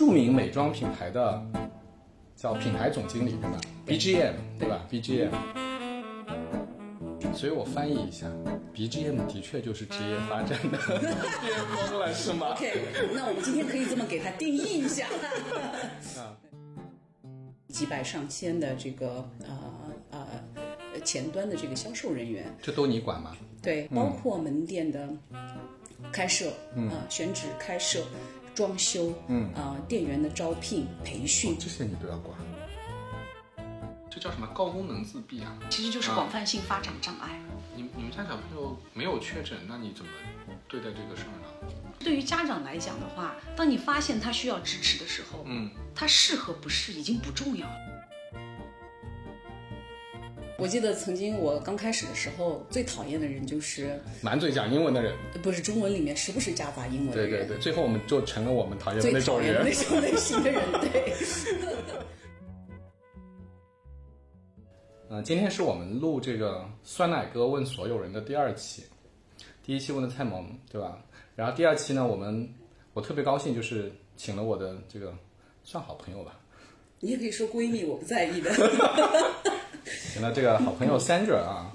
著名美妆品牌的叫品牌总经理对吧？BGM 对吧？BGM。所以我翻译一下，BGM 的确就是职业发展的 巅峰了，是吗 OK，那我们今天可以这么给它定义一下。几百上千的这个呃呃前端的这个销售人员，这都你管吗？对，包括门店的开设，嗯、呃，选址开设、装修，嗯，呃、店员的招聘、培训，这些你都要管。这叫什么高功能自闭啊？其实就是广泛性发展障碍。你你们家小朋友没有确诊，那你怎么对待这个事儿呢？对于家长来讲的话，当你发现他需要支持的时候，嗯，他适合不适已经不重要了。我记得曾经我刚开始的时候，最讨厌的人就是满嘴讲英文的人，不是中文里面时不时夹杂英文的人，对对对，最后我们就成了我们讨厌的最那种人那。种类型的人，对。嗯，今天是我们录这个酸奶哥问所有人的第二期，第一期问的太萌，对吧？然后第二期呢，我们我特别高兴，就是请了我的这个算好朋友吧，你也可以说闺蜜，我不在意的。行了这个好朋友 Sandra 啊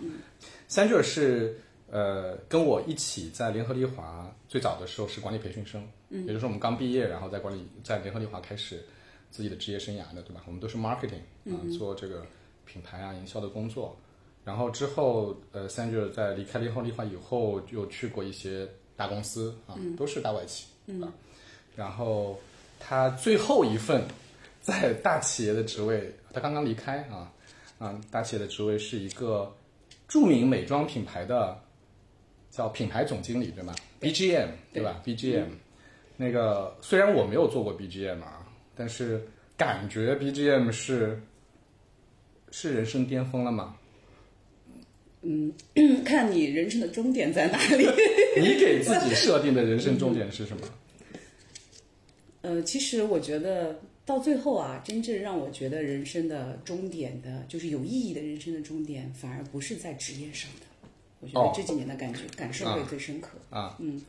，Sandra 是呃跟我一起在联合利华最早的时候是管理培训生，嗯，也就是说我们刚毕业，然后在管理在联合利华开始自己的职业生涯的，对吧？我们都是 marketing 啊，做这个品牌啊营销的工作。然后之后，呃，Sandra 在离开联合利华以后，又去过一些大公司啊，都是大外企，啊。然后他最后一份在大企业的职位，他刚刚离开啊，啊，大企业的职位是一个著名美妆品牌的叫品牌总经理，对吗？BGM 对吧？BGM 那个虽然我没有做过 BGM 啊，但是感觉 BGM 是是人生巅峰了吗？看你人生的终点在哪里。你给自己设定的人生终点是什么？呃，其实我觉得到最后啊，真正让我觉得人生的终点的，就是有意义的人生的终点，反而不是在职业上的。我觉哦得这几年的感觉、感受会最深刻。啊，嗯，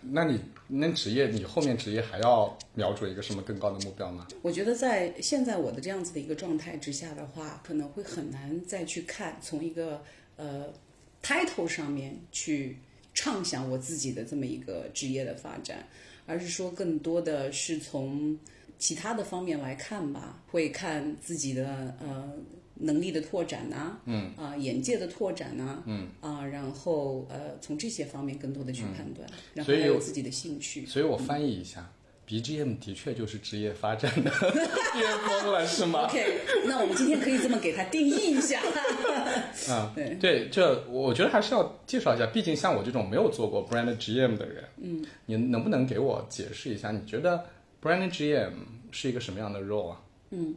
那你那职业，你后面职业还要瞄准一个什么更高的目标吗？我觉得在现在我的这样子的一个状态之下的话，可能会很难再去看从一个呃 title 上面去畅想我自己的这么一个职业的发展，而是说更多的是从其他的方面来看吧，会看自己的呃能力的拓展呐、嗯啊、眼界的拓展呐、嗯啊、然后呃从这些方面更多的去判断，然后还有自己的兴趣。所以我翻译一下，BGM 的确就是职业发展的 巅峰了，是吗？OK，那我们今天可以这么给它定义一下。啊，对对，这我觉得还是要介绍一下，毕竟像我这种没有做过 brand GM 的人，嗯，你能不能给我解释一下，你觉得 brand GM 是一个什么样的 role 啊？嗯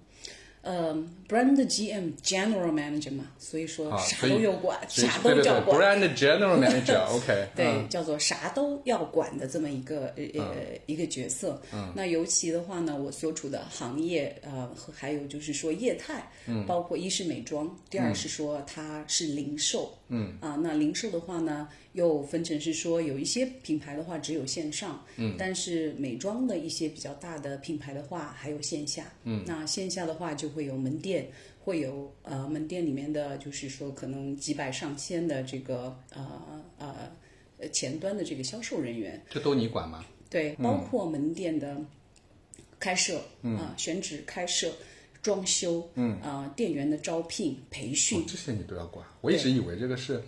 呃，brand GM General Manager 嘛，所以说啊，啥都要管，啥对对对都要管。，brand general manager，OK，、对，嗯叫做啥都要管的这么一个呃呃一个角色。嗯，那尤其的话呢，我所处的行业呃，和还有就是说业态，嗯，包括一是美妆，第二是说它是零售，嗯。啊，那零售的话呢，又分成是说有一些品牌的话只有线上，嗯，但是美妆的一些比较大的品牌的话还有线下，嗯，那线下的话就会有门店。会有呃门店里面的，就是说可能几百上千的这个呃呃呃前端的这个销售人员，这都你管吗？对，包括门店的开设，啊、选址开设、装修，嗯。啊、店员的招聘、培训。哦，这些你都要管。我一直以为这个是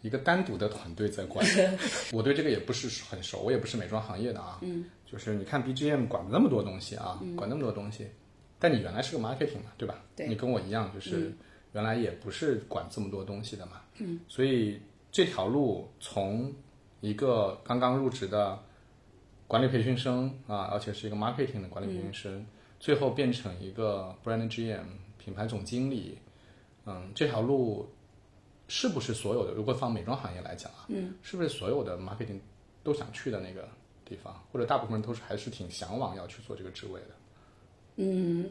一个单独的团队在管，我对这个也不是很熟，我也不是美妆行业的啊。嗯，就是你看 BGM 管那么多东西啊，管那么多东西，但你原来是个 marketing 嘛，对吧？对。你跟我一样，就是原来也不是管这么多东西的嘛。嗯，所以这条路从一个刚刚入职的管理培训生啊，而且是一个 marketing 的管理培训生，最后变成一个 brand GM 品牌总经理，嗯，这条路是不是所有的？如果放美妆行业来讲啊，嗯，是不是所有的 marketing 都想去的那个地方，或者大部分人都是还是挺向往要去做这个职位的？嗯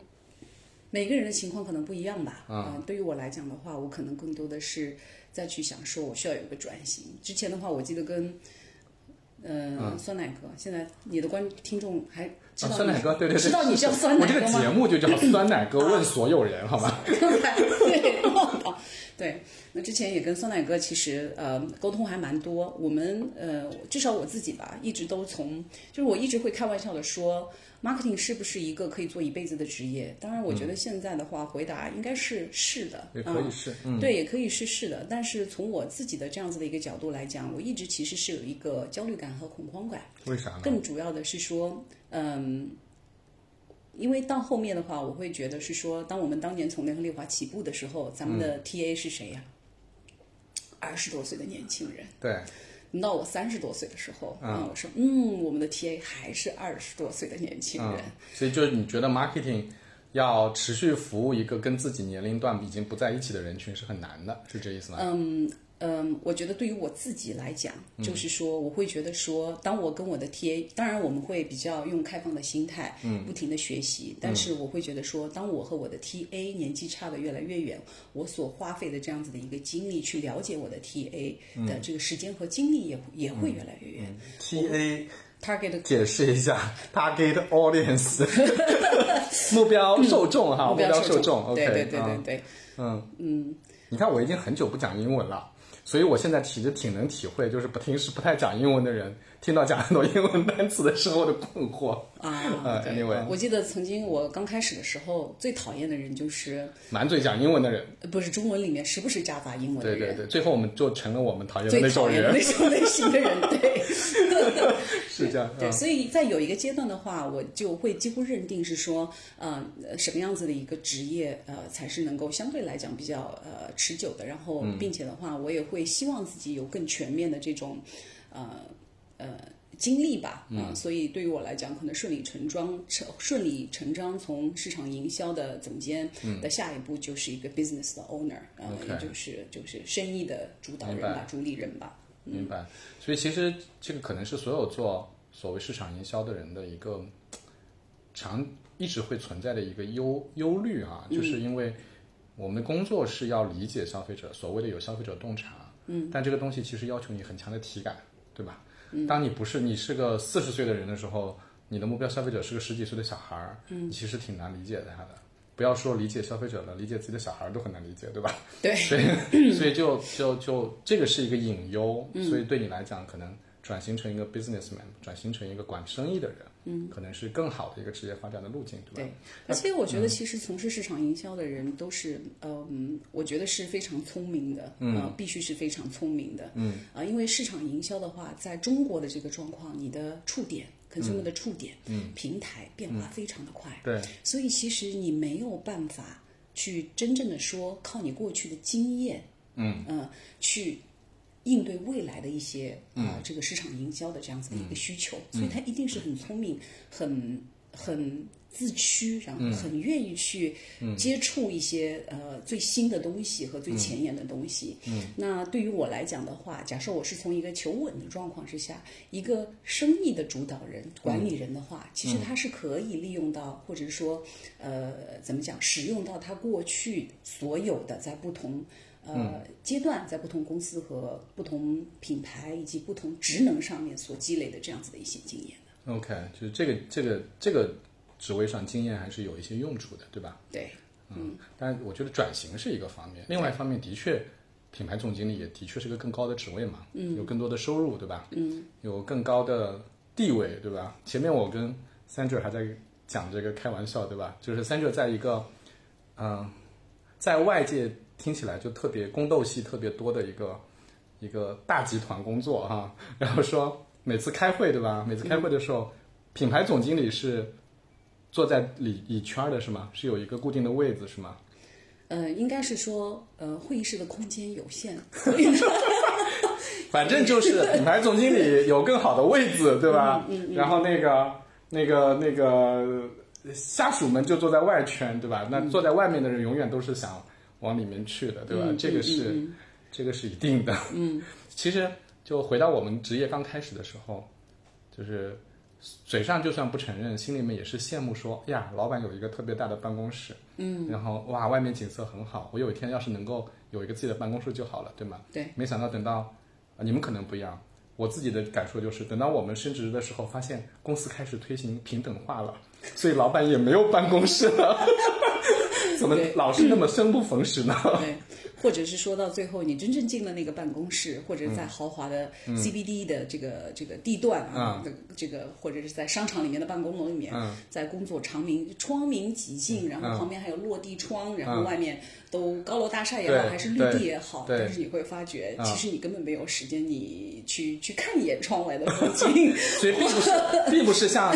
每个人的情况可能不一样吧。嗯、对于我来讲的话，我可能更多的是再去想说，我需要有一个转型。之前的话，我记得跟嗯，酸奶哥，现在你的观听众还酸奶哥，对对对，知道你叫酸奶我这个？节目就叫酸奶哥问所有人，好吗？对，对，那之前也跟酸奶哥其实呃沟通还蛮多。我们呃至少我自己吧，一直都从就是我一直会开玩笑的说，marketing 是不是一个可以做一辈子的职业？当然，我觉得现在的话，回答应该是是的，也可以嗯是，嗯，对，也可以是是的。但是从我自己的这样子的一个角度来讲，我一直其实是有一个焦虑感和恐慌感。为啥呢？更主要的是说，嗯，因为到后面的话，我会觉得是说，当我们当年从联合利华起步的时候，咱们的嗯 TA 是谁呀、二十多岁的年轻人。对，等到我三十多岁的时候，嗯啊，我说，嗯，我们的 TA 还是二十多岁的年轻人。嗯，所以就是你觉得 marketing 要持续服务一个跟自己年龄段已经不在一起的人群是很难的，是这意思吗？嗯，我觉得对于我自己来讲，嗯。就是说，我会觉得说，当我跟我的 TA，当然我们会比较用开放的心态，嗯。不停的学习，但是我会觉得说，当我和我的 TA 年纪差的越来越远，我所花费的这样子的一个精力去了解我的 TA 嗯。的这个时间和精力也也会越来越远。TA Target 解释一下 target audience 目标受众哈，目标标受众对对对对嗯对，嗯。嗯，你看我已经很久不讲英文了。所以我现在其实挺能体会，就是不平时不太讲英文的人，听到讲很多英文单词的时候的困惑。啊，呃对 anyway 我记得曾经我刚开始的时候，最讨厌的人就是满嘴讲英文的人，呃不是中文里面时不时夹杂英文的人，对对对，最后我们就成了我们讨厌的最那种人那，种类型的人，对。是这样。对，嗯所以在有一个阶段的话，我就会几乎认定是说，呃，什么样子的一个职业，呃，才是能够相对来讲比较呃持久的。然后，嗯并且的话，我也会希望自己有更全面的这种，呃呃。经历吧，啊、所以对于我来讲，可能顺理成章，成顺理成章从市场营销的总监的下一步就是一个 business 的 owner，呃，也就是就是生意的主导人吧，主理人吧。明白。所以其实这个可能是所有做所谓市场营销的人的一个常一直会存在的一个忧忧虑啊，就是因为我们的工作是要理解消费者，所谓的有消费者洞察，嗯，但这个东西其实要求你很强的体感，对吧？当你不是你是个四十岁的人的时候，你的目标消费者是个十几岁的小孩儿，嗯，其实挺难理解他的。不要说理解消费者了，理解自己的小孩儿都很难理解，对吧？对，所以所以就就就这个是一个隐忧，嗯所以对你来讲，可能转型成一个 businessman，转型成一个管生意的人，嗯，可能是更好的一个职业发展的路径，对吧？对，而且我觉得其实从事市场营销的人都是，嗯，我觉得是非常聪明的，呃，必须是非常聪明的，嗯，啊、因为市场营销的话，在中国的这个状况，你的触点。consumer 的触点，嗯，平台变化非常的快，对，所以其实你没有办法去真正的说靠你过去的经验，嗯。呃，去应对未来的一些啊、这个市场营销的这样子的一个需求，所以他一定是很聪明、很很自驱，然后很愿意去接触一些、呃最新的东西和最前沿的东西。嗯，那对于我来讲的话，假设我是从一个求稳的状况之下，一个生意的主导人、管理人的话，其实他是可以利用到，或者是说呃怎么讲，使用到他过去所有的在不同。呃，阶段在不同公司和不同品牌以及不同职能上面所积累的这样子的一些经验的。OK，就是这个这个这个职位上经验还是有一些用处的，对吧？对，嗯，但我觉得转型是一个方面，另外一方面的确，品牌总经理也的确是个更高的职位嘛，嗯，有更多的收入，对吧？嗯，有更高的地位，对吧？前面我跟 Sandra 还在讲这个开玩笑，对吧？就是 Sandra 在一个，嗯、在外界听起来就特别宫斗戏特别多的一个一个大集团工作哈、然后说每次开会，对吧？每次开会的时候，品牌总经理是。坐在里里圈儿的是吗？是有一个固定的位子是吗？呃，应该是说，呃，会议室的空间有限，所以呢，反正就是品牌总经理有更好的位子，对吧？然后那个那个那个下属们就坐在外圈，对吧？那坐在外面的人永远都是想往里面去的，对吧？嗯这个是、嗯这个是一定的。嗯，其实就回到我们职业刚开始的时候，就是嘴上就算不承认，心里面也是羡慕说，哎呀，老板有一个特别大的办公室，嗯，然后哇，外面景色很好，我有一天要是能够有一个自己的办公室就好了，对吗？对，没想到等到，啊，你们可能不一样，我自己的感受就是，等到我们升职的时候，发现公司开始推行平等化了，所以老板也没有办公室了。怎么对。老是那么生不逢时呢？对，或者是说到最后，你真正进了那个办公室，或者在豪华的 CBD 的这个、这个地段啊，这个这个或者是在商场里面的办公楼里面，嗯。在工作长明窗明几净，然后旁边还有落地窗，然后外面都高楼大厦也好，还是绿地也好，对但是你会发觉，嗯其实你根本没有时间你去去看一眼窗外的风景。所以并不是，并不是像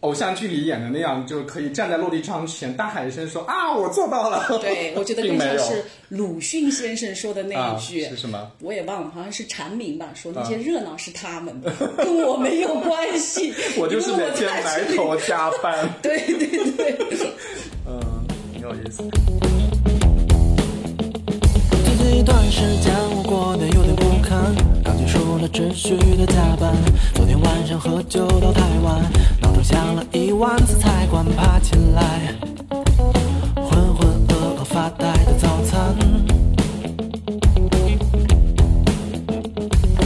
偶像剧里演的那样，就可以站在落地窗前大喊一声说啊，我做到了。对，我觉得 更像是鲁迅先生说的那啊一句。是什么？我也忘了，好像是蝉鸣吧，说那些啊热闹是他们的，跟我没有关系。我就是每天埋头加班。对对对，嗯，挺有意思。最近一段时间我过得有点不堪，刚结束了持续的加班，昨天晚上喝酒到太晚，闹钟响了一万次才敢爬起来，浑浑噩噩发呆的早餐。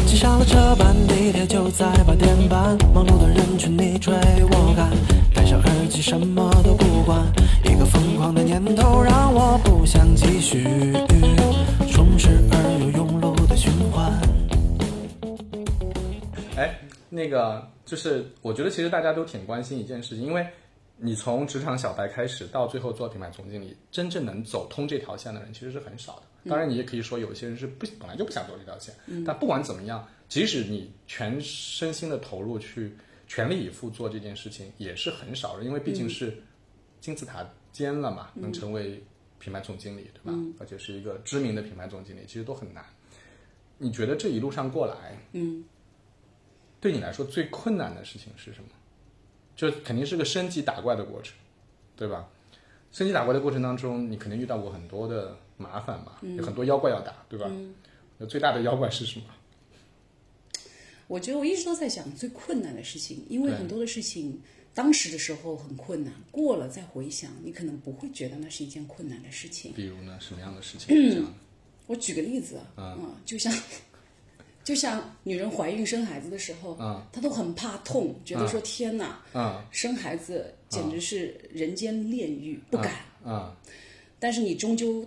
挤上了车班，地铁就在八点半，忙碌的人群你追我赶，戴上耳机什么都不管，一个疯狂的念头让我不想继续，实而又庸碌的循环。哎，那个就是，我觉得其实大家都挺关心一件事情，因为你从职场小白开始，到最后做品牌总经理，真正能走通这条线的人其实是很少的。当然，你也可以说有些人是不本来就不想走这条线，但不管怎么样，即使你全身心的投入去全力以赴做这件事情，也是很少的，因为毕竟是金字塔尖了嘛，能成为品牌总经理，对吧？而且是一个知名的品牌总经理，其实都很难。你觉得这一路上过来，嗯对你来说最困难的事情是什么？就肯定是个升级打怪的过程，对吧？升级打怪的过程当中，你肯定遇到过很多的麻烦吧，有很多妖怪要打，对吧？那最大的妖怪是什么？我觉得我一直都在想最困难的事情，因为很多的事情当时的时候很困难，过了再回想，你可能不会觉得那是一件困难的事情。比如呢，什么样的事情？我举个例子啊，嗯，就像就像女人怀孕生孩子的时候，嗯她都很怕痛，觉得说天哪，嗯生孩子简直是人间炼狱，不敢。嗯但是你终究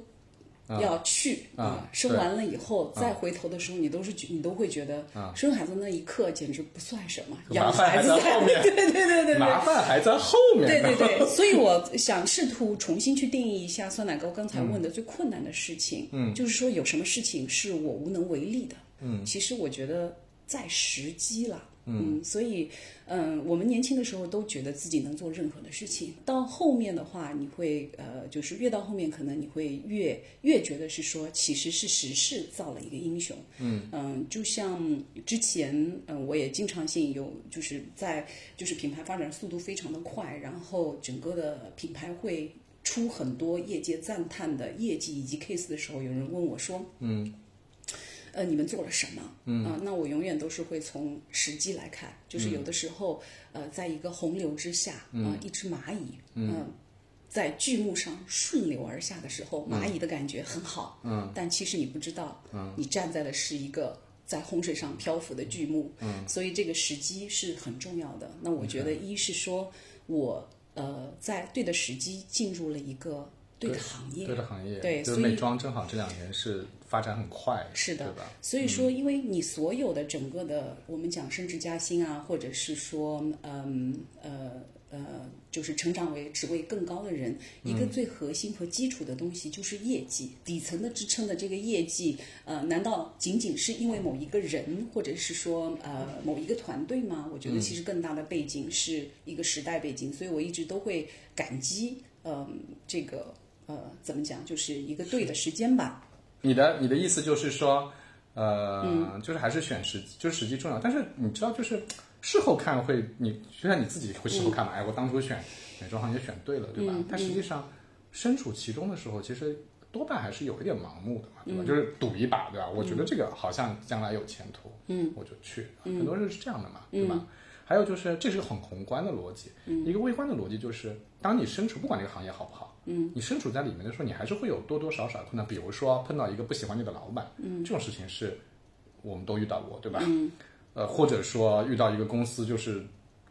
要去嗯啊，生完了以后再回头的时候，你都是觉你都会觉得生孩子那一刻简直不算什么，养孩子才在后面。对对对对对。麻烦还在后面。对对对，所以我想试图重新去定义一下酸奶糕刚才问的最困难的事情，嗯，就是说有什么事情是我无能为力的，嗯，其实我觉得在时机了。嗯，所以，嗯，我们年轻的时候都觉得自己能做任何的事情，到后面的话，你会呃，就是越到后面，可能你会越越觉得是说，其实是时势造了一个英雄。嗯嗯就像之前，嗯，我也经常性有就是在就是品牌发展速度非常的快，然后整个的品牌会出很多业界赞叹的业绩以及 case 的时候，有人问我说，嗯。呃，你们做了什么？嗯。啊、那我永远都是会从时机来看，就是有的时候，呃，在一个洪流之下，啊、一只蚂蚁，嗯、在剧目上顺流而下的时候，蚂蚁的感觉很好，嗯，但其实你不知道，嗯，你站在的是一个在洪水上漂浮的剧目，嗯，所以这个时机是很重要的。那我觉得，一是说我呃在对的时机进入了一个对的行业，对的行业，对所以就是美妆正好这两年是发展很快，是的对吧？所以说，因为你所有的整个的，我们讲升职加薪啊，或者是说，嗯呃呃，就是成长为职位更高的人，一个最核心和基础的东西就是业绩，底层的支撑的这个业绩，呃，难道仅仅是因为某一个人，或者是说呃某一个团队吗？我觉得其实更大的背景是一个时代背景，所以我一直都会感激，嗯、这个呃怎么讲，就是一个对的时间吧。你的你的意思就是说，呃，嗯就是还是选时，就是时机重要。但是你知道，就是事后看会，你就像你自己会事后看嘛，哎，我当初选美妆行业选对了，对吧？嗯但实际上身处其中的时候，其实多半还是有一点盲目的嘛，对吧？嗯就是赌一把，对吧？我觉得这个好像将来有前途，嗯，我就去。很多人是这样的嘛，对吧？还有就是，这是个很宏观的逻辑，一个微观的逻辑就是，当你身处不管这个行业好不好，嗯，你身处在里面的时候，你还是会有多多少少的困难，比如说碰到一个不喜欢你的老板，嗯，这种事情是我们都遇到过，对吧？嗯，呃，或者说遇到一个公司就是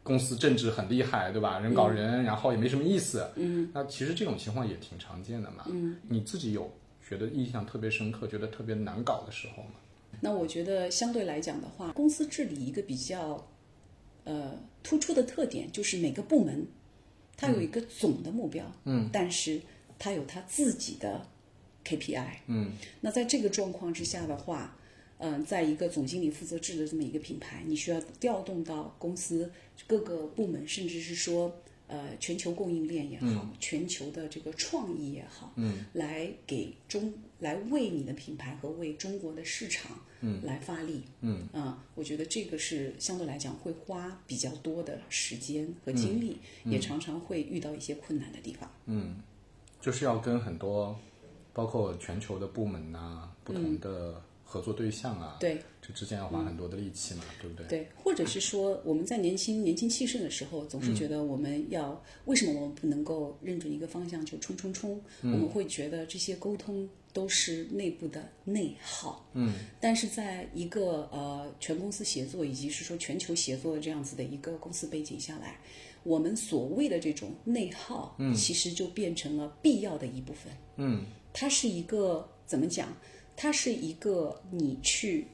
公司政治很厉害，对吧？人搞人，然后也没什么意思。嗯，那其实这种情况也挺常见的嘛。嗯，你自己有觉得印象特别深刻、觉得特别难搞的时候吗？那我觉得相对来讲的话，公司治理一个比较呃突出的特点就是每个部门它有一个总的目标，嗯，但是它有它自己的 KPI，嗯，那在这个状况之下的话，嗯、在一个总经理负责制的这么一个品牌，你需要调动到公司各个部门，甚至是说。呃，全球供应链也好，全球的这个创意也好，嗯，来给中来为你的品牌和为中国的市场，嗯，来发力，嗯。啊，我觉得这个是相对来讲会花比较多的时间和精力，也常常会遇到一些困难的地方。嗯就是要跟很多，包括全球的部门呐、不同的合作对象啊，对，这之间要花很多的力气嘛，对不对？对，或者是说我们在年轻年轻气盛的时候，总是觉得我们要、为什么我们不能够认准一个方向就冲冲冲？我们会觉得这些沟通都是内部的内耗。嗯，但是在一个呃全公司协作以及是说全球协作的这样子的一个公司背景下来，我们所谓的这种内耗，嗯，其实就变成了必要的一部分。嗯，它是一个怎么讲？它是一个你去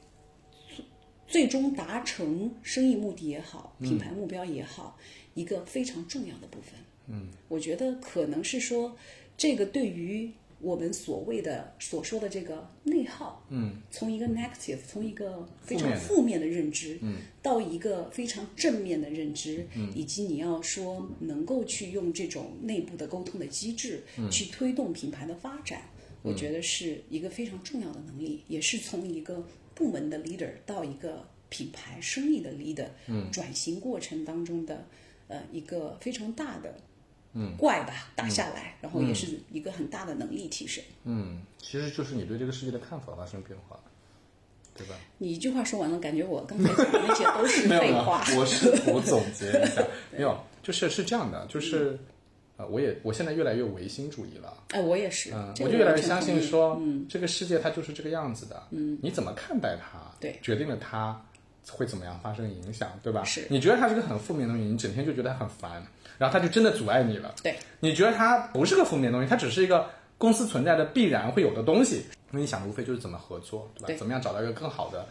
最最终达成生意目的也好，品牌目标也好，一个非常重要的部分。嗯，我觉得可能是说，这个对于我们所谓的所说的这个内耗，嗯，从一个 negative，从一个非常负面的认知，嗯，到一个非常正面的认知，嗯，以及你要说能够去用这种内部的沟通的机制，嗯，去推动品牌的发展。我觉得是一个非常重要的能力，也是从一个部门的 leader 到一个品牌生意的 leader，嗯，转型过程当中的呃一个非常大的嗯怪吧打下来，然后也是一个很大的能力提升。嗯，其实就是你对这个世界的看法发生变化，对吧？你一句话说完了，感觉我刚才讲的那些都是 废话。，我是我总结一下，没有，就是是这样的，就是呃，我也我现在越来越唯心主义了。哎，我也是，嗯，这个我就越来越相信说，这个世界它就是这个样子的。嗯，你怎么看待它，对决定了它会怎么样发生影响，对吧？是你觉得它是个很负面的东西，你整天就觉得它很烦，然后它就真的阻碍你了。对，你觉得它不是个负面的东西，它只是一个公司存在的必然会有的东西，那你想无非就是怎么合作，对吧？对怎么样找到一个更好的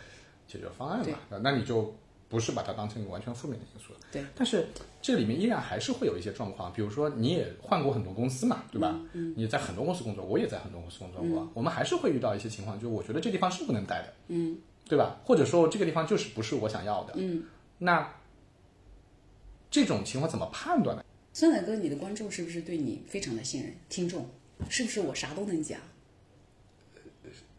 解决方案嘛？那那你就不是把它当成一个完全负面的因素了。对，但是这里面依然还是会有一些状况，比如说你也换过很多公司嘛，对吧？嗯，你在很多公司工作，我也在很多公司工作过，我们还是会遇到一些情况，就是我觉得这地方是不能待的，嗯，对吧？或者说这个地方就是不是我想要的，嗯，那这种情况怎么判断呢？酸奶哥，你的观众是不是对你非常的信任？听众是不是我啥都能讲？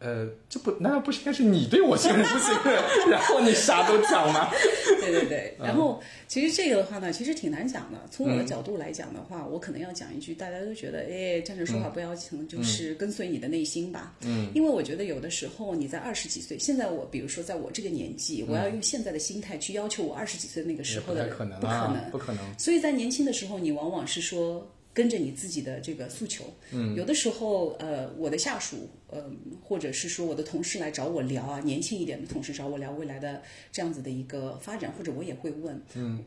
呃，这不难道不是应该是你对我信任不信任，然后你啥都讲吗？对对对，然后其实这个的话呢，其实挺难讲的。从我的角度来讲的话，我可能要讲一句，大家都觉得，哎，站着说话不腰疼，就是跟随你的内心吧。嗯，因为我觉得有的时候你在二十几岁，现在我比如说在我这个年纪，我要用现在的心态去要求我二十几岁那个时候的人，不可能不啊可能，不可能所以在年轻的时候，你往往是说跟着你自己的这个诉求。嗯，有的时候，呃，我的下属，呃，或者是说我的同事来找我聊啊，年轻一点的同事找我聊未来的这样子的一个发展，或者我也会问。嗯，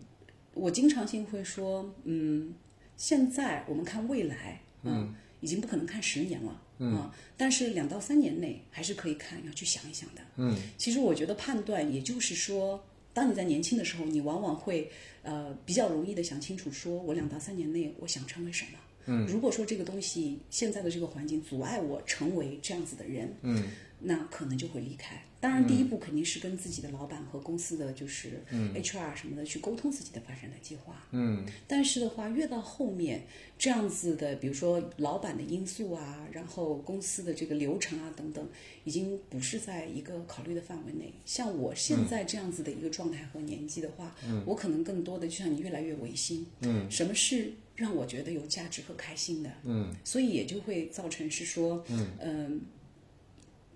我经常性会说，嗯，现在我们看未来，嗯，已经不可能看十年了。嗯，但是两到三年内还是可以看，要去想一想的。嗯，其实我觉得判断，也就是说，当你在年轻的时候，你往往会呃比较容易的想清楚，说我两到三年内我想成为什么。嗯，如果说这个东西现在的这个环境阻碍我成为这样子的人，嗯，那可能就会离开。当然，第一步肯定是跟自己的老板和公司的就是 HR 什么的去沟通自己的发展的计划。嗯，但是的话，越到后面这样子的，比如说老板的因素啊，然后公司的这个流程啊等等，已经不是在一个考虑的范围内。像我现在这样子的一个状态和年纪的话，我可能更多的就像你越来越违心。嗯，什么是让我觉得有价值和开心的？嗯，所以也就会造成是说，嗯。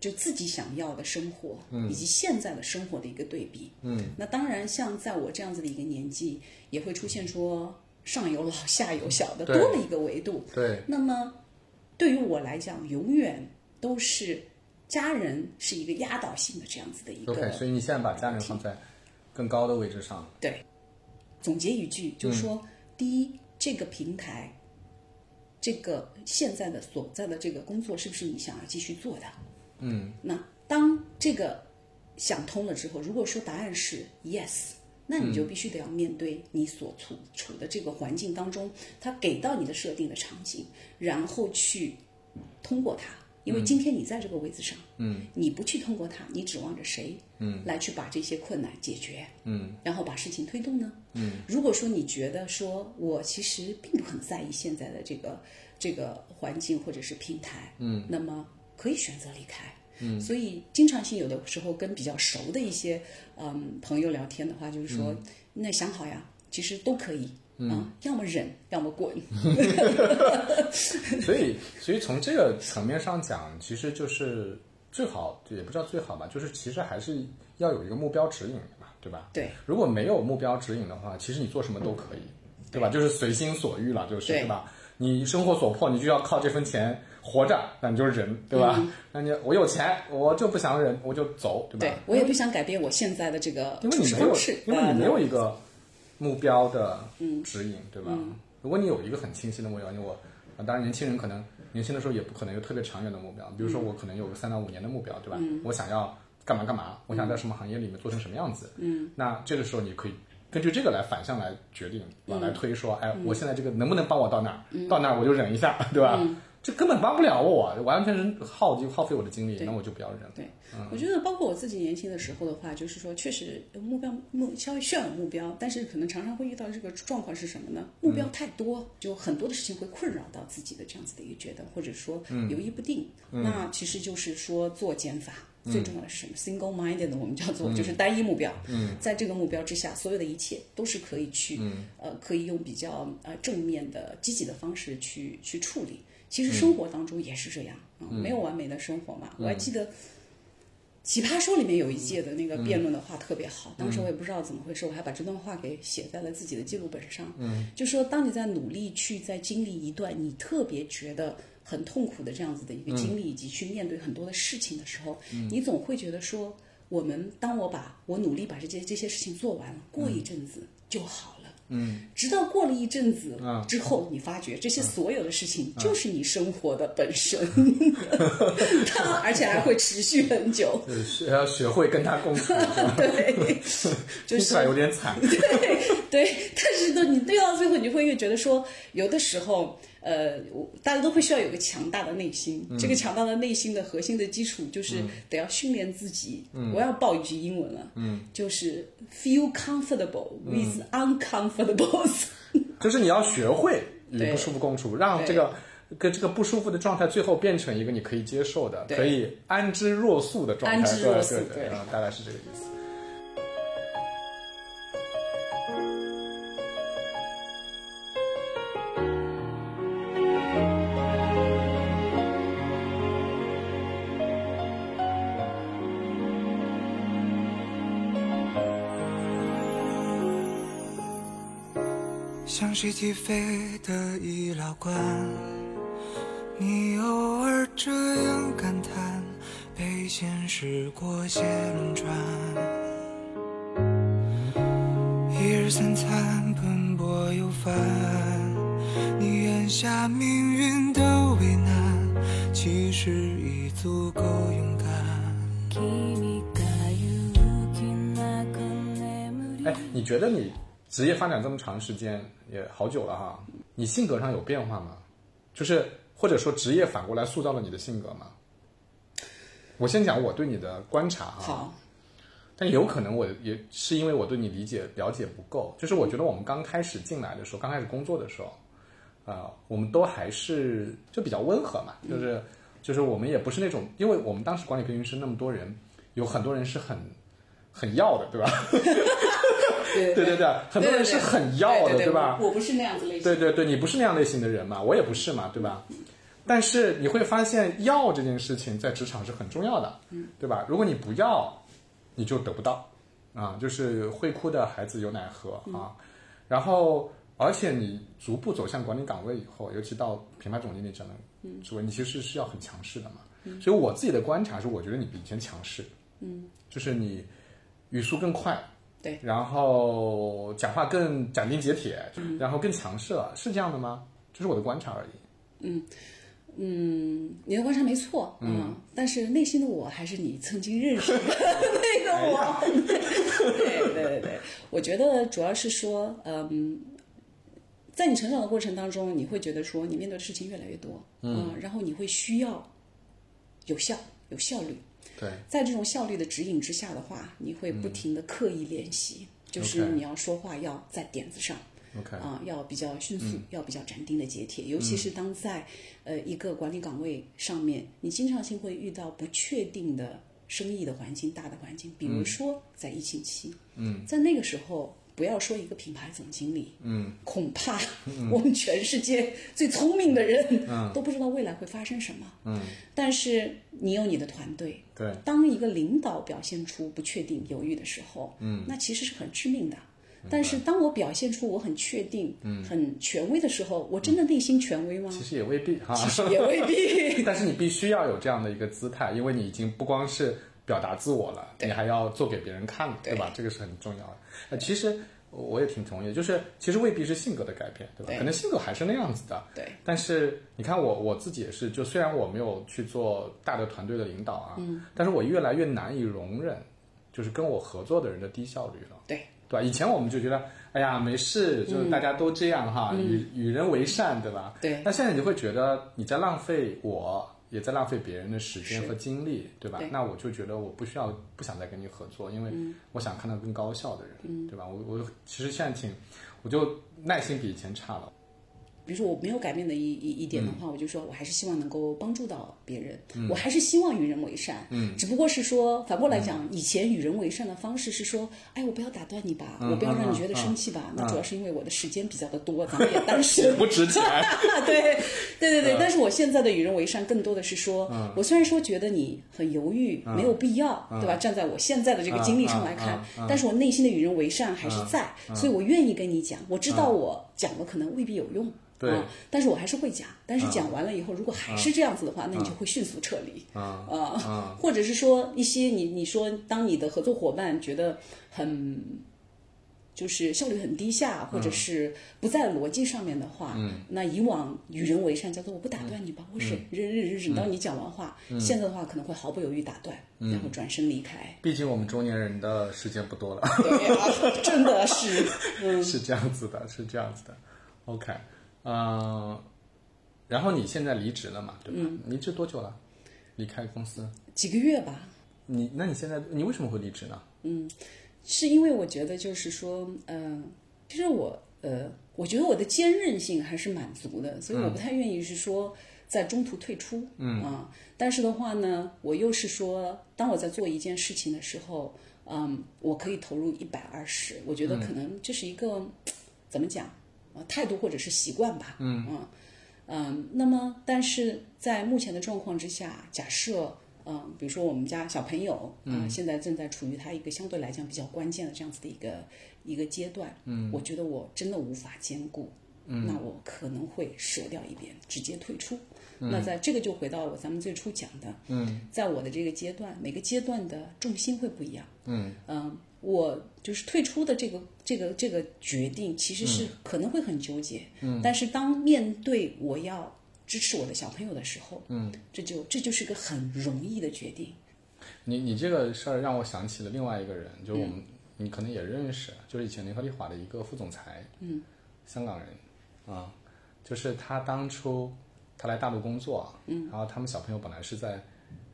就自己想要的生活，以及现在的生活的一个对比。嗯，那当然，像在我这样子的一个年纪，也会出现说上有老下有小的，多了一个维度。对，那么对于我来讲，永远都是家人是一个压倒性的这样子的一个。OK，所以你现在把家人放在更更高的位置上。对，总结一句就是说，第一，这个平台，这个现在的所在的这个工作是不是你想要继续做的？嗯，那当这个想通了之后，如果说答案是 yes，那你就必须得要面对你所处处的这个环境当中，它给到你的设定的场景，然后去通过它。因为今天你在这个位置上，嗯，你不去通过它，你指望着谁，嗯，来去把这些困难解决，嗯，然后把事情推动呢？嗯，如果说你觉得说我其实并不很在意现在的这个这个环境或者是平台，嗯，那么可以选择离开。嗯，所以经常性有的时候跟比较熟的一些嗯朋友聊天的话，就是说，那想好呀，其实都可以。嗯，要么忍，要么滚。所以，所以从这个层面上讲，其实就是最好，也不知道最好吧，就是其实还是要有一个目标指引嘛，对吧？对。如果没有目标指引的话，其实你做什么都可以，对吧？就是随心所欲了，就是对对吧？你生活所迫，你就要靠这份钱活着，那你就是忍，对吧？那你我有钱，我就不想忍，我就走，对吧？对我也不想改变我现在的这个处因为你没有因为你没有呃一个目标的嗯指引，对吧？如果你有一个很清晰的目标，因为我啊，当然年轻人可能年轻的时候也不可能有特别长远的目标，比如嗯说我可能有个三到五年的目标，对吧？我想要干嘛干嘛，我想在什么行业里面做成什么样子，嗯，那这个时候你可以。根据这个来反向来决定，来推说，哎，我现在这个能不能帮我到那儿？到那儿我就忍一下，对吧？这根本帮不了我，完全是耗就耗费我的精力，那我就不要忍了。对，我觉得包括我自己年轻的时候的话，就是说，确实目标目稍微需要有目标，但是可能常常会遇到这个状况是什么呢？目标太多，就很多的事情会困扰到自己的这样子的一个觉得，或者说犹豫不定。那其实就是说做减法。最重要的是什么？single minded，我们叫做就是单一目标。嗯，在这个目标之下，所有的一切都是可以去，呃，可以用比较呃正面的、积极的方式去去处理。其实生活当中也是这样啊、没有完美的生活嘛。我还记得《奇葩说》里面有一届的那个辩论的话特别好，当时我也不知道怎么回事，我还把这段话给写在了自己的记录本上。嗯，就说当你在努力去在经历一段你特别觉得很痛苦的这样子的一个经历，以及去面对很多的事情的时候，你总会觉得说，我们当我把我努力把这些这些事情做完了，过一阵子就好了。嗯，直到过了一阵子啊之后，你发觉这些所有的事情就是你生活的本身，它而且还会持续很久。对，是要学会跟他共处，对，就是听起来有点惨。对，但是呢，你对到最后，你就会越觉得说，有的时候，呃，大家都会需要有个强大的内心。这个强大的内心的核心的基础，就是得要训练自己。我要报一句英文了，嗯，就是 feel comfortable with uncomfortable。就是你要学会与对不舒服共处，让这个跟这个不舒服的状态最后变成一个你可以接受的、可以安之若素的状态。安之若素对对对嗯大概是这个意思。像是起飞的易拉罐，你偶尔这样感叹，被现实裹挟轮转。一日三餐奔波又烦，你眼下命运的为难，其实已足够勇敢。哎，你觉得你职业发展这么长时间，也好久了哈，你性格上有变化吗？就是或者说职业反过来塑造了你的性格吗？我先讲我对你的观察哈，好，但有可能我也是因为我对你理解了解不够，就是我觉得我们刚开始进来的时候，刚开始工作的时候，啊、我们都还是就比较温和嘛，就是就是我们也不是那种，因为我们当时管理培训师那么多人，有很多人是很很要的，对吧？对对对对，很多人是很要的，对对吧？我我不是那样子类型。对对对，你不是那样类型的人嘛，我也不是嘛，对吧？但是你会发现，要这件事情在职场是很重要的，对吧？如果你不要，你就得不到啊，就是会哭的孩子有奶喝啊。然后，而且你逐步走向管理岗位以后，尤其到品牌总经理这样的职位，你其实是要很强势的嘛。所以我自己的观察是，我觉得你比以前强势，嗯，就是你语速更快，对，然后讲话更斩钉截铁，然后更强势了，是这样的吗？这是我的观察而已。嗯嗯，你的观察没错，嗯，但是内心的我还是你曾经认识的 那个我。对对对对，我觉得主要是说，嗯，在你成长的过程当中，你会觉得说你面对的事情越来越多，嗯，然后你会需要有效、有效率。对，在这种效率的指引之下的话，你会不停的刻意练习，就是你要说话要在点子上。OK，啊，要比较迅速，要比较斩钉的截铁，尤其是当在呃一个管理岗位上面，你经常性会遇到不确定的生意的环境、大的环境，比如说在疫情期，嗯，在那个时候，不要说一个品牌总经理，嗯，恐怕我们全世界最聪明的人，嗯，都不知道未来会发生什么，嗯，但是你有你的团队，对，当一个领导表现出不确定、犹豫的时候，嗯，那其实是很致命的。但是当我表现出我很确定、嗯。很权威的时候，我真的内心权威吗？其实也未必哈，其实也未必。但是你必须要有这样的一个姿态，因为你已经不光是表达自我了，你还要做给别人看，对吧？这个是很重要的。呃，其实我也挺同意，就是其实未必是性格的改变，对吧？对可能性格还是那样子的，对。但是你看我我自己也是，就虽然我没有去做大的团队的领导啊，嗯，但是我越来越难以容忍，就是跟我合作的人的低效率了。对对吧？以前我们就觉得，哎呀，没事，就是大家都这样哈，与与人为善，对吧？对那现在你就会觉得你在浪费我，也在浪费别人的时间和精力，对吧对？那我就觉得我不需要，不想再跟你合作，因为我想看到更高效的人，对吧？我我其实现在挺，我就耐心比以前差了。比如说我没有改变的一一一点的话，我就说我还是希望能够帮助到别人，嗯我还是希望与人为善。嗯，只不过是说反过来讲，以前与人为善的方式是说，哎，我不要打断你吧，我不要让你觉得生气吧。那主要是因为我的时间比较的多，咱们也单身。不值钱。对对对对，但是我现在的与人为善，更多的是说，我虽然说觉得你很犹豫，没有必要，对吧？站在我现在的这个经历上来看，但是我内心的与人为善还是在，所以我愿意跟你讲。我知道我讲了可能未必有用。对啊，但是我还是会讲。但是讲完了以后，如果还是这样子的话，那你就会迅速撤离啊啊，或者是说一些你你说，当你的合作伙伴觉得很就是效率很低下，或者是不在逻辑上面的话，那以往与人为善叫做我不打断你吧，我忍忍忍忍忍到你讲完话。现在的话可能会毫不犹豫打断，然后转身离开。毕竟我们中年人的时间不多了，对啊，真的是，嗯，是这样子的，是这样子的。OK，嗯、然后你现在离职了嘛，对吧？离职多久了？离开公司？几个月吧。你那你现在你为什么会离职呢？嗯是因为我觉得就是说，嗯、其实我呃，我觉得我的坚韧性还是满足的，所以我不太愿意是说在中途退出，嗯啊，但是的话呢，我又是说，当我在做一件事情的时候，嗯，我可以投入一百二十，我觉得可能这是一个、怎么讲啊态度或者是习惯吧，嗯嗯嗯，那么但是在目前的状况之下，假设。嗯，比如说我们家小朋友啊、现在正在处于他一个相对来讲比较关键的这样子的一个一个阶段，嗯，我觉得我真的无法兼顾，嗯，那我可能会舍掉一边，直接退出。那在这个就回到我咱们最初讲的，嗯，在我的这个阶段，每个阶段的重心会不一样，嗯。我就是退出的这个这个这个决定，其实是可能会很纠结，嗯，但是当面对我要支持我的小朋友的时候，嗯，这就这就是个很容易的决定，你你这个事儿让我想起了另外一个人，就是我们、你可能也认识，就是以前联合利华的一个副总裁，嗯，香港人啊，就是他当初他来大陆工作，嗯，然后他们小朋友本来是在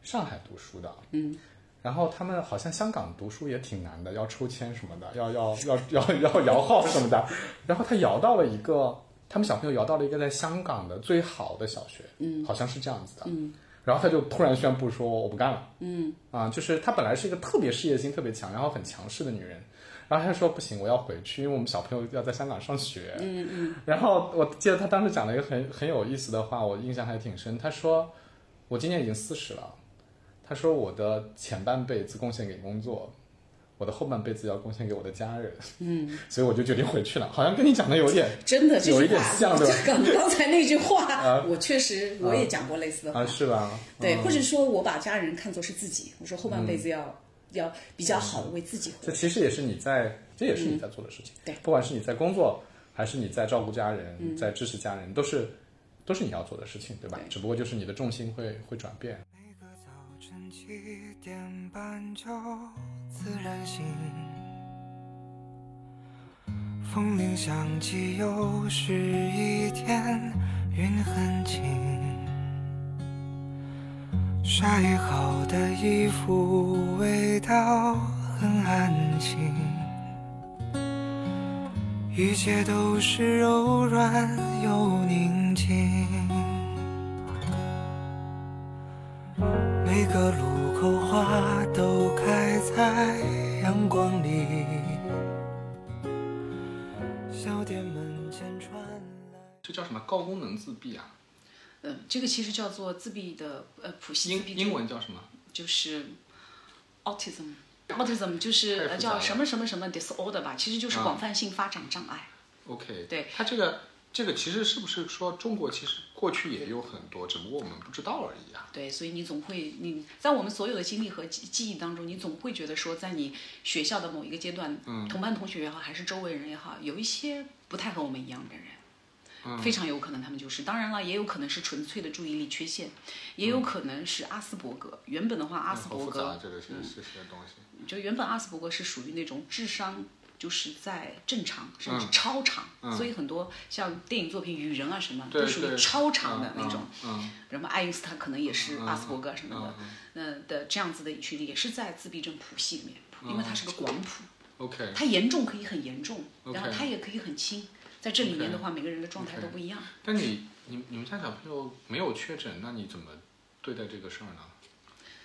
上海读书的，嗯，然后他们好像香港读书也挺难的，要抽签什么的，要要要要要摇号什么的，然后他摇到了一个，他们小朋友摇到了一个在香港的最好的小学，嗯，好像是这样子的，嗯。然后他就突然宣布说我不干了，嗯，啊，就是她本来是一个特别事业心特别强，然后很强势的女人，然后他说不行，我要回去，因为我们小朋友要在香港上学，嗯嗯，然后我记得他当时讲了一个很很有意思的话，我印象还挺深，他说我今年已经四十了，他说我的前半辈子贡献给工作。我的后半辈子要贡献给我的家人，嗯，所以我就决定回去了。好像跟你讲的有点 真的有一，点像，对吧？刚刚才那句话，我确实我也讲过类似的话，啊，是吧？对，嗯或者说我把家人看作是自己，我说后半辈子要、要比较好的为自己活这。其实也是你在，这也是你在做的事情。对不管是你在工作，还是你在照顾家人，在支持家人，都是都是你要做的事情，对吧？对只不过就是你的重心会会转变。每个早晨七点半就自然醒，风铃响起，又是一天，云很轻。晒好的衣服，味道很安静，一切都是柔软又宁静。每个路口花都开在阳光里，小店门前传来。这叫什么高功能自闭啊？嗯，这个其实叫做自闭的呃谱系自英英文叫什么？就是 autism。autism 就是呃叫什么什么什么 disorder 吧，其实就是啊广泛性发展障碍。OK，对它这个这个其实是不是说中国其实过去也有很多，只不过我们不知道而已啊？对，所以你总会，你在我们所有的经历和记记忆当中，你总会觉得说，在你学校的某一个阶段，嗯同班同学也好，还是周围人也好，有一些不太和我们一样的人。嗯。非常有可能他们就是，当然了，也有可能是纯粹的注意力缺陷，也有可能是阿斯伯格。原本的话，阿斯伯格这个是是些东西。就原本阿斯伯格是属于那种智商就是在正常甚至嗯。超常，嗯。所以很多像电影作品《雨人》啊什么，都属于超常的嗯那种。嗯什么爱因斯坦可能也是嗯阿斯伯格什么的，嗯那的这样子的一群也是在自闭症谱系里面，因为它是个广谱，，OK，它严重可以很严重然后它也可以很轻，在这里面的话，每个人的状态都不一样。但你你你们家小朋友没有确诊，那你怎么对待这个事儿呢？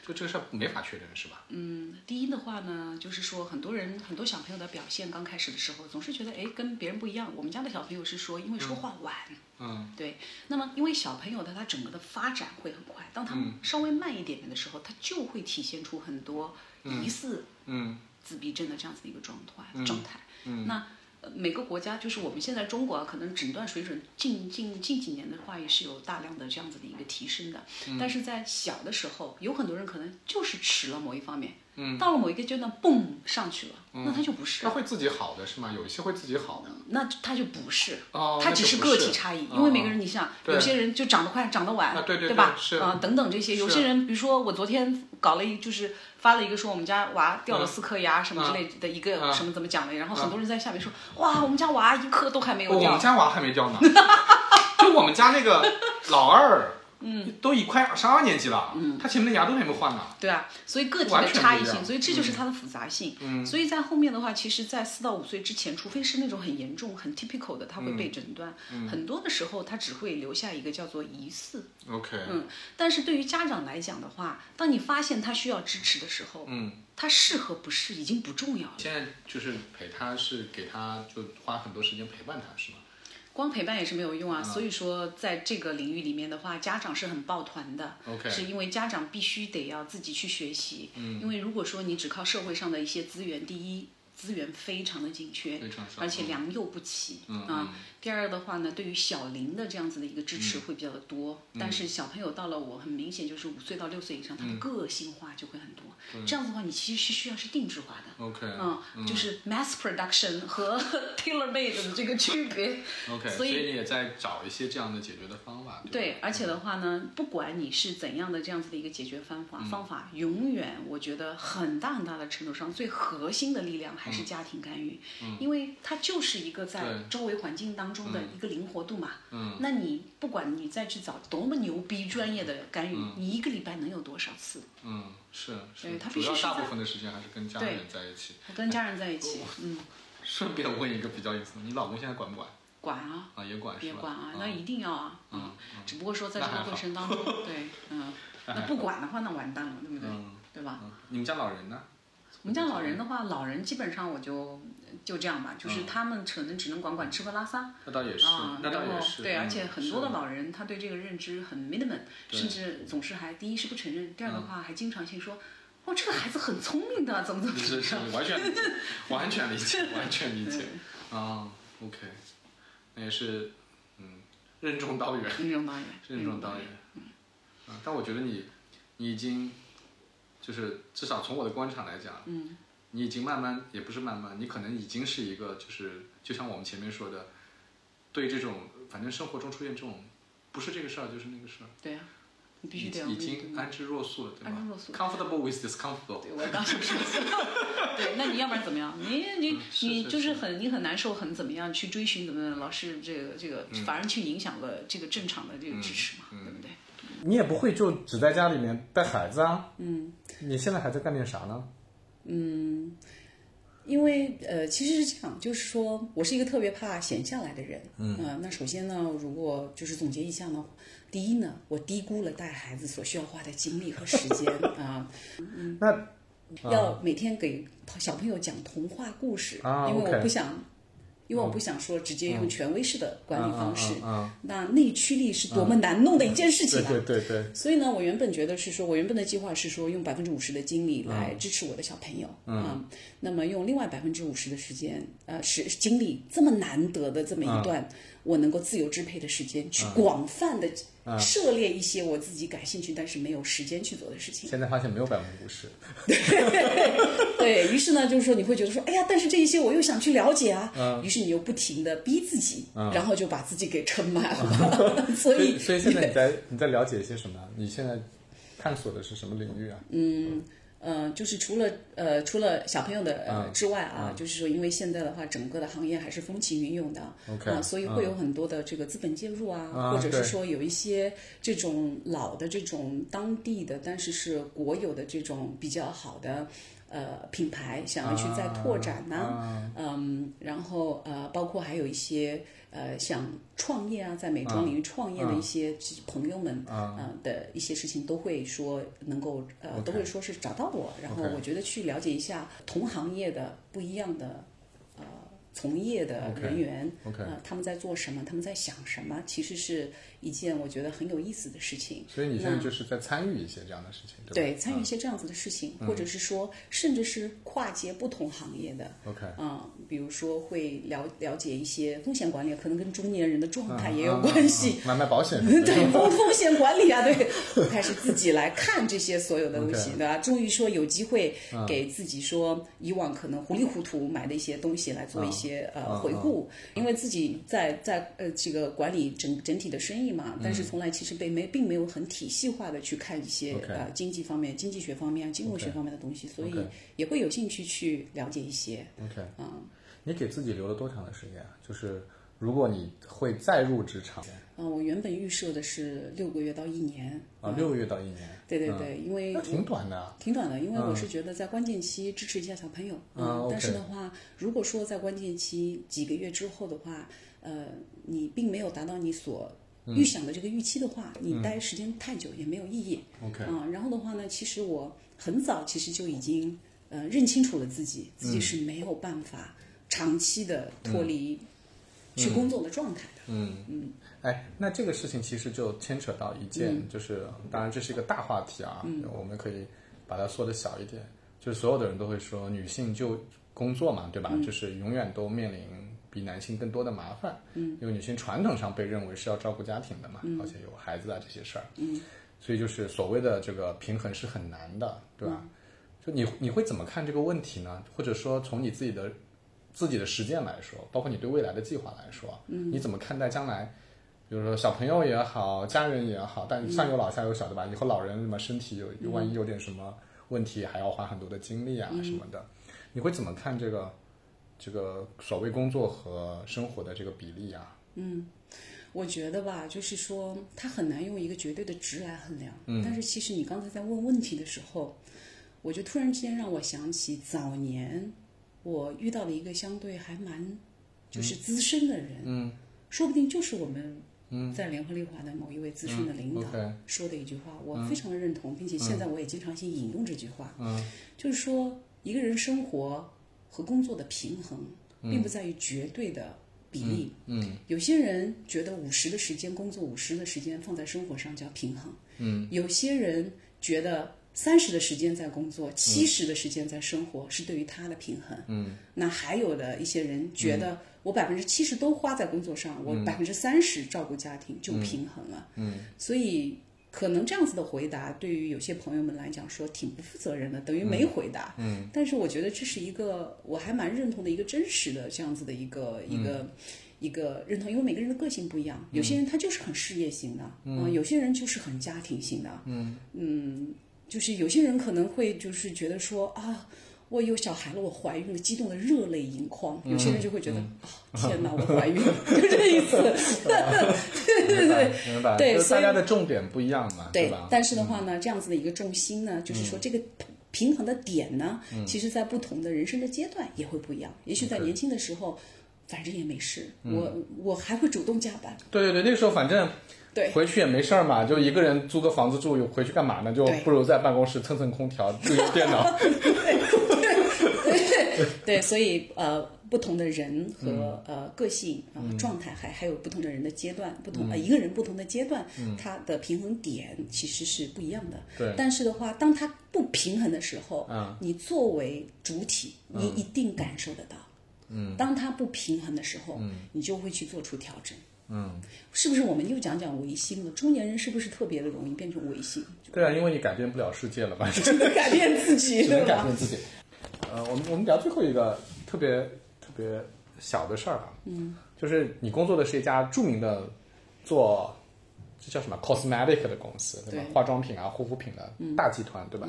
就这个事儿没法确诊是吧？嗯，第一的话呢，就是说很多人很多小朋友的表现刚开始的时候，总是觉得哎跟别人不一样。我们家的小朋友是说，因为说话晚，嗯对，那么因为小朋友的他整个的发展会很快，当他稍微慢一点点的时候，他就会体现出很多疑似嗯自闭症的这样子的一个状态、嗯状态。嗯那呃每个国家，就是我们现在中国啊，可能诊断水准近近近几年的话，也是有大量的这样子的一个提升的。嗯但是在小的时候，有很多人可能就是迟了某一方面，嗯到了某一个阶段，嘣上去了，那他就不是他，会自己好的是吗？有一些会自己好的。那他就不是。哦，他只是个体差异，因为每个人，你想，有些人就长得快，长得晚，啊对对对吧？是啊、等等这些，有些人，比如说我昨天搞了一，就是发了一个说我们家娃掉了嗯四颗牙什么之类的一个嗯什么怎么讲的，然后很多人在下面说，哇，我们家娃一颗都还没有掉哦我们，家娃还没掉呢，就我们家那个老二，嗯，都已快上二年级了，嗯，他前面的牙都还没换呢。对啊，所以个体的差异性，所以这就是它的复杂性。嗯所以在后面的话，其实，在四到五岁之前，除非是那种很严重、很 typical 的，他会嗯被诊断。嗯很多的时候，他只会留下一个叫做疑似。OK，嗯，但是对于家长来讲的话，当你发现他需要支持的时候，嗯，他适合不适已经不重要了。现在就是陪他是给他就花很多时间陪伴他是吗？光陪伴也是没有用啊，嗯所以说在这个领域里面的话，家长是很抱团的。OK 是因为家长必须得要自己去学习，嗯因为如果说你只靠社会上的一些资源，第一资源非常的紧缺非常少，而且良莠不齐、嗯啊。第二的话呢，对于小龄的这样子的一个支持会比较的多，但是小朋友到了我很明显就是五岁到六岁以上，他的个性化就会很多。这样子的话，你其实是需要是定制化的。OK，嗯，就是 mass production 和 tailor made 的这个区别。OK，所以你也在找一些这样的解决的方法。对吧，而且的话呢，不管你是怎样的这样子的一个解决方法，方法永远我觉得很大很大的程度上，最核心的力量还是家庭干预，因为它就是一个在周围环境当中的一个灵活度嘛。嗯，那你不管你再去找多么牛逼专业的干预，你一个礼拜能有多少次？嗯，是是对，他主要大必须是在部分的时间还是跟家对人在一起。跟家人在一起，嗯，顺便问一个比较有意思的，你老公现在管不管？管啊。啊，也管是吧？也管啊，嗯那一定要啊，嗯嗯，只不过说在这个过程当中，对，嗯，那不管的话，那完蛋了，对不对？嗯对吧？嗯，你们家老人呢？我们家老人的话，老人基本上我就就这样吧，就是嗯他们可能只能管管吃喝拉撒那倒也是啊，，那倒也是。对，嗯而且很多的老人他对这个认知很 minimum，对甚至总是还第一是不承认，第二的嗯话还经常性说，哦，这个孩子很聪明的，怎么怎么是 完全理解，完全理解，完全理解。啊，OK，那也是，嗯，任重道远，任重道远，任重道远。嗯，但我觉得你，你已经就是至少从我的观察来讲，嗯，你已经慢慢也不是慢慢，你可能已经是一个就是就像我们前面说的，对这种反正生活中出现这种不是这个事儿就是那个事儿，对呀、你必须得要已经安之若素了，对吧安之若素？Comfortable with discomfortable，对，我刚想说，对，那你要不然怎么样？你你你就是很你很难受，很怎么样去追寻怎么样？老是这个这个，反而去影响了这个正常的这个支持嘛，对不对？你也不会就只在家里面带孩子啊，嗯，你现在还在干点啥呢？嗯因为呃，其实是这样，就是说我是一个特别怕闲下来的人。嗯、呃，那首先呢，如果就是总结一下呢，第一呢，我低估了带孩子所需要花的精力和时间 啊。嗯那要每天给小朋友讲童话故事，啊因为我不想。因为我不想说直接用权威式的管理方式，那内驱力是多么难弄的一件事情对啊！对对对，所以呢，我原本觉得是说，我原本的计划是说，用百分之五十的精力来支持我的小朋友，嗯，那么用另外百分之五十的时间，呃，是精力这么难得的这么一段，我能够自由支配的时间，去广泛的涉猎一些我自己感兴趣但是没有时间去做的事情。现在发现没有百分之五十，对于是呢，就是说你会觉得说，哎呀，但是这一些我又想去了解啊，于是你又不停的逼自己，然后就把自己给撑满了，所以所以现在你在你在了解一些什么？你现在探索的是什么领域啊？呃，就是除了呃除了小朋友的呃嗯之外啊，就是说，因为现在的话，整个的行业还是风起云涌的 OK，啊，所以会有很多的这个资本介入啊，啊或者是说有一些这种老的这种当地的，但是是国有的这种比较好的。呃，品牌想要去再拓展呐、嗯，然后呃，包括还有一些呃，想创业啊，在美妆领域创业的一些朋友们啊、呃、的一些事情，都会说能够呃，都会说是找到我，然后我觉得去了解一下同行业的不一样的呃从业的人员 OK 呃，他们在做什么，他们在想什么，其实是一件我觉得很有意思的事情。所以你现在就是在参与一些这样的事情，对？对，参与一些这样子的事情，或者是说，甚至是跨界不同行业的，OK。嗯，比如说会了了解一些风险管理，可能跟中年人的状态也有关系。买卖保险，对风风险管理啊，对，开始自己来看这些所有的东西对吧？终于说有机会给自己说以往可能糊里糊涂买的一些东西来做一些呃回顾，因为自己在在呃这个管理整整体的生意嘛，但是从来其实被没并没有很体系化的去看一些呃经济方面、经济学方面啊、金融学方面的东西，所以也会有兴趣去了解一些。OK，你给自己留了多长的时间啊？就是如果你会再入职场？嗯、我原本预设的是六个月到一年。啊，六个月到一年，对对对，因为挺短的啊。挺短的，因为我是觉得在关键期支持一下小朋友，嗯嗯，但是的话，如果说在关键期几个月之后的话，呃，你并没有达到你所预想的这个预期的话，你待时间太久也没有意义，OK。嗯，然后的话呢，其实我很早其实就已经呃认清楚了自己，自己是没有办法长期的脱离去工作的状态的，嗯。嗯，哎，那这个事情其实就牵扯到一件，就是当然这是一个大话题啊，我们可以把它缩的小一点，就是所有的人都会说女性就工作嘛，对吧？就是永远都面临比男性更多的麻烦，嗯，因为女性传统上被认为是要照顾家庭的嘛，而且有孩子啊这些事儿，嗯，所以就是所谓的这个平衡是很难的，对吧？就你你会怎么看这个问题呢？或者说从你自己的自己的实践来说，包括你对未来的计划来说，嗯，你怎么看待将来？比如说小朋友也好，家人也好，但上有老下有小，对吧？以后老人什么身体有万一有点什么问题，还要花很多的精力啊什么的，你会怎么看这个这个所谓工作和生活的这个比例啊？嗯我觉得吧，就是说，它很难用一个绝对的值来衡量。嗯。但是其实你刚才在问问题的时候，我就突然之间让我想起早年我遇到了一个相对还蛮就是资深的人，嗯，说不定就是我们。在联合利华的某一位资深的领导说的一句话，我非常的认同，并且现在我也经常性引用这句话。嗯，就是说一个人生活和工作的平衡，并不在于绝对的比例。嗯有些人觉得五十的时间工作，五十的时间放在生活上叫平衡。嗯，有些人觉得三十的时间在工作，七十的时间在生活，是对于他的平衡。嗯，那还有的一些人觉得我百分之七十都花在工作上，我百分之三十照顾家庭就平衡了。嗯，所以可能这样子的回答对于有些朋友们来讲说挺不负责任的，等于没回答。嗯，但是我觉得这是一个我还蛮认同的一个真实的这样子的一个一个。一个认同，因为每个人的个性不一样，有些人他就是很事业型的，嗯，有些人就是很家庭型的，嗯嗯，就是有些人可能会就是觉得说啊，我有小孩了，我怀孕了，激动的热泪盈眶；有些人就会觉得，啊，天哪，我怀孕了，就这个意思。对对对，明白。对，大家的重点不一样嘛，对吧？但是的话呢，这样子的一个重心呢，就是说这个平衡的点呢，其实在不同的人生的阶段也会不一样。也许在年轻的时候。反正也没事，我我还会主动加班。对对对，那个时候反正对回去也没事儿嘛，就一个人租个房子住，回去干嘛呢？就不如在办公室蹭蹭空调，用用电脑。对，所以呃，不同的人和呃个性啊状态，还还有不同的人的阶段，不同呃一个人不同的阶段，他的平衡点其实是不一样的。对，但是的话，当他不平衡的时候，你作为主体，你一定感受得到。嗯，当他不平衡的时候，嗯，你就会去做出调整。嗯，是不是？我们又讲讲唯心了。中年人是不是特别的容易变成唯心？对啊，因为你改变不了世界了 吧？只能改变自己，只能改变自己。呃，我们我们聊最后一个特别特别小的事儿啊，嗯，就是你工作的是一家著名的做这叫什么 cosmetic 的公司，对吧？化妆品啊、护肤品的大集团，对吧？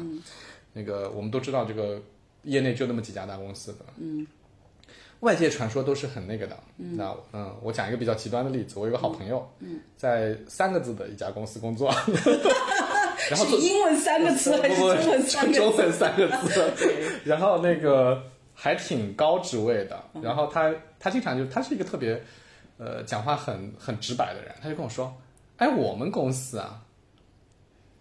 那个我们都知道，这个业内就那么几家大公司，对吧？嗯。外界传说都是很那个的，那嗯，我讲一个比较极端的例子，我有个好朋友，嗯在三个字的一家公司工作，然后英文三个词还是中文三个字？中文三个字，然后那个还挺高职位的，然后他他经常就他是一个特别呃讲话很很直白的人，他就跟我说，哎，我们公司啊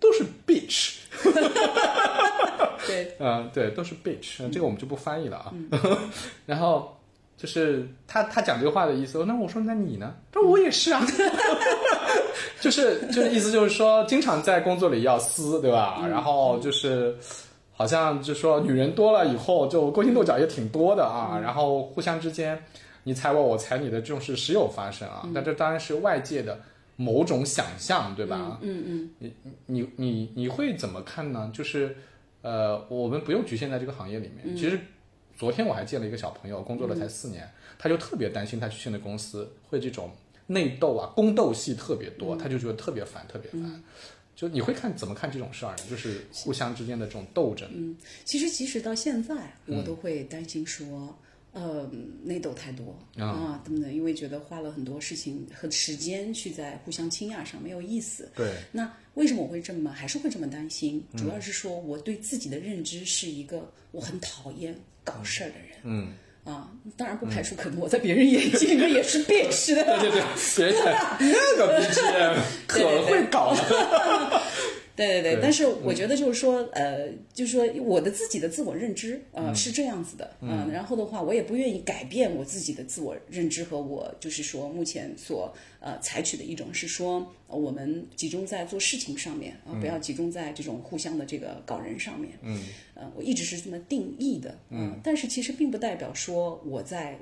都是 bitch。对，嗯，对，都是 bitch，这个我们就不翻译了啊，然后。就是他他讲这个话的意思，那我说那你呢？他说我也是啊 就是就是意思就是说，经常在工作里要撕，对吧？然后就是好像就说女人多了以后，就勾心斗角也挺多的啊。然后互相之间你踩我我踩你的这种事时有发生啊。但这当然是外界的某种想象，对吧？嗯嗯。你你你你会怎么看呢？就是呃，我们不用局限在这个行业里面，其实。昨天我还见了一个小朋友，工作了才四年，他就特别担心他去新的公司会这种内斗啊、宫斗戏特别多，他就觉得特别烦，特别烦。就你会看怎么看这种事儿？就是互相之间的这种斗争。嗯，其实即使到现在，我都会担心说。呃，内斗太多啊，等等，因为觉得花了很多事情和时间去在互相倾轧上没有意思。对，那为什么我会这么还是会这么担心？主要是说我对自己的认知是一个我很讨厌搞事儿的人。嗯，啊，当然不排除可能我在别人眼睛里面也是 变势的。对对对，别人那个 B G 可会搞。对对对，但是我觉得就是说，呃，就是说我的自己的自我认知，呃，是这样子的，嗯，然后的话，我也不愿意改变我自己的自我认知和我就是说目前所呃采取的一种是说，我们集中在做事情上面啊，不要集中在这种互相的这个搞人上面，嗯，呃，我一直是这么定义的，嗯，但是其实并不代表说我在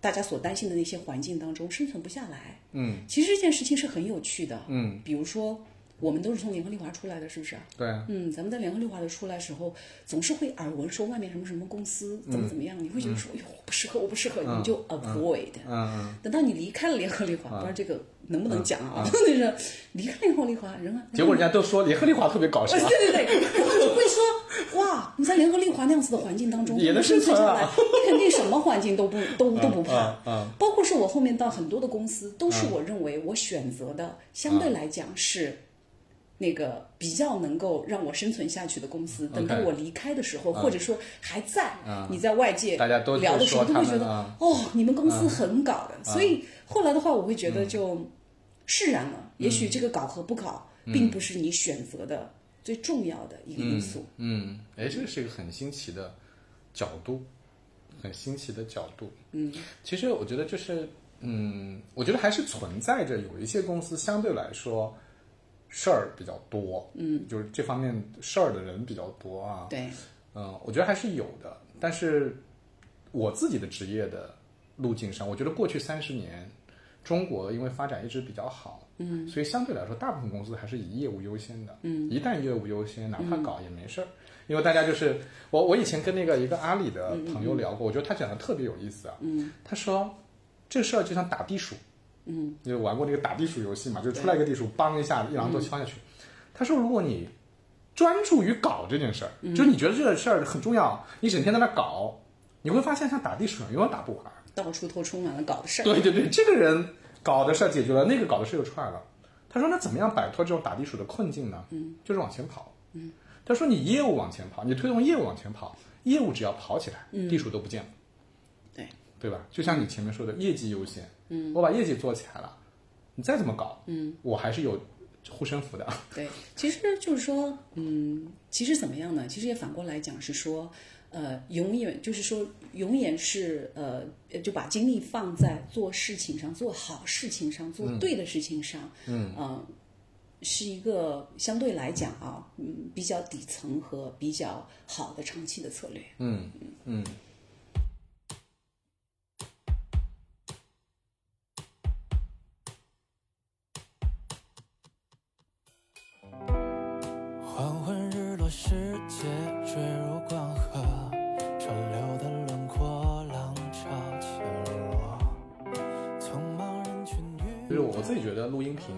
大家所担心的那些环境当中生存不下来，嗯，其实这件事情是很有趣的，嗯，比如说。我们都是从联合利华出来的，是不是？对。嗯，咱们在联合利华的出来时候，总是会耳闻说外面什么什么公司怎么怎么样，你会觉得说，哎呦，我不适合，我不适合，你就 avoid。嗯嗯。等到你离开了联合利华，不知道这个能不能讲啊？那个 离开联合利华，人啊。结果人家都说联合利华特别搞笑。对对对，然后就会说，哇，你在联合利华那样子的环境当中，也能生存下来，你肯定什么环境都不都都不怕。嗯。包括是我后面到很多的公司，都是我认为我选择的，相对来讲是。那个比较能够让我生存下去的公司，等到我离开的时候，或者说还在，你在外界聊的时候，都会觉得哦，你们公司很搞的。所以后来的话，我会觉得就释然了。也许这个搞和不搞，并不是你选择的最重要的一个因素。嗯，哎，这是一个很新奇的角度，很新奇的角度。嗯，其实我觉得就是，嗯，我觉得还是存在着有一些公司相对来说。事儿比较多，嗯，就是这方面事儿的人比较多啊。对，嗯，我觉得还是有的。但是我自己的职业的路径上，我觉得过去三十年，中国因为发展一直比较好，嗯，所以相对来说，大部分公司还是以业务优先的，嗯，一旦业务优先，哪怕搞也没事儿，因为大家就是我我以前跟那个一个阿里的朋友聊过，我觉得他讲的特别有意思啊，嗯，他说这事儿就像打地鼠，嗯，你有玩过那个打地鼠游戏嘛？就出来一个地鼠，梆一下一榔头敲下去，他说如果你专注于搞这件事儿，就是你觉得这个事儿很重要，你整天在那搞，你会发现像打地鼠一样，永远打不完。到处都充满了搞的事儿。对对对，这个人搞的事儿解决了，那个搞的事又出来了。他说：“那怎么样摆脱这种打地鼠的困境呢？嗯，就是往前跑。嗯，他说你业务往前跑，你推动业务往前跑，业务只要跑起来，地鼠都不见了。对对吧？就像你前面说的，业绩优先。嗯，我把业绩做起来了，你再怎么搞，嗯，我还是有护身符的。对，其实就是说，嗯，其实怎么样呢？其实也反过来讲是说。呃，永远就是说，永远是呃，就把精力放在做事情上，做好事情上，做对的事情上。嗯，是一个相对来讲啊，嗯，比较底层和比较好的长期的策略。嗯嗯。黄昏日落，世界坠入光河，川流的轮廓，浪潮潜落，匆忙人群与就是我自己觉得录音频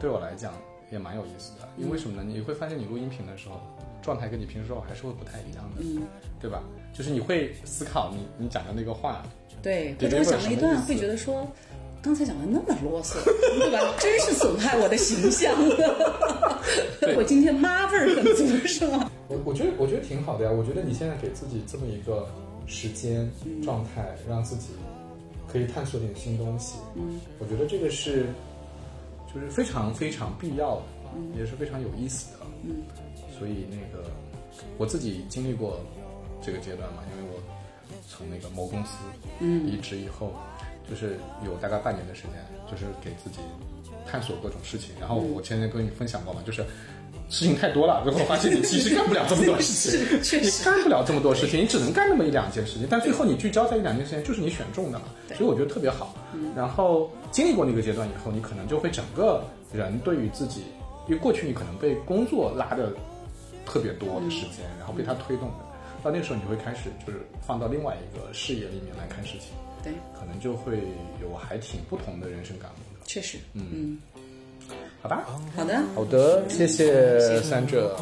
对我来讲也蛮有意思的，因为什么呢？你会发现你录音频的时候，状态跟你平时说话还是会不太一样的，嗯，对吧？就是你会思考你你讲的那个话，对，对或者我讲了一段，会觉得说，刚才讲的那么啰嗦，对吧？真是损害我的形象。我今天妈味儿很足，是吗？我我觉得我觉得挺好的呀。我觉得你现在给自己这么一个时间状态，让自己可以探索点新东西，嗯，我觉得这个是就是非常非常必要的，也是非常有意思的，嗯。所以那个我自己经历过这个阶段嘛，因为我从那个某公司嗯离职以后，就是有大概半年的时间，就是给自己探索各种事情。然后我前天跟你分享过嘛，就是事情太多了，最后发现你其实干不了这么多事情，确你干不了这么多事情，你只能干那么一两件事情，但最后你聚焦在一两件事情，就是你选中的嘛，所以我觉得特别好。然后经历过那个阶段以后，你可能就会整个人对于自己，因为过去你可能被工作拉的特别多的时间，然后被它推动的，到那个时候你会开始就是放到另外一个视野里面来看事情，对，可能就会有还挺不同的人生感悟的。确实，嗯，好吧，好的，好的，谢谢三者。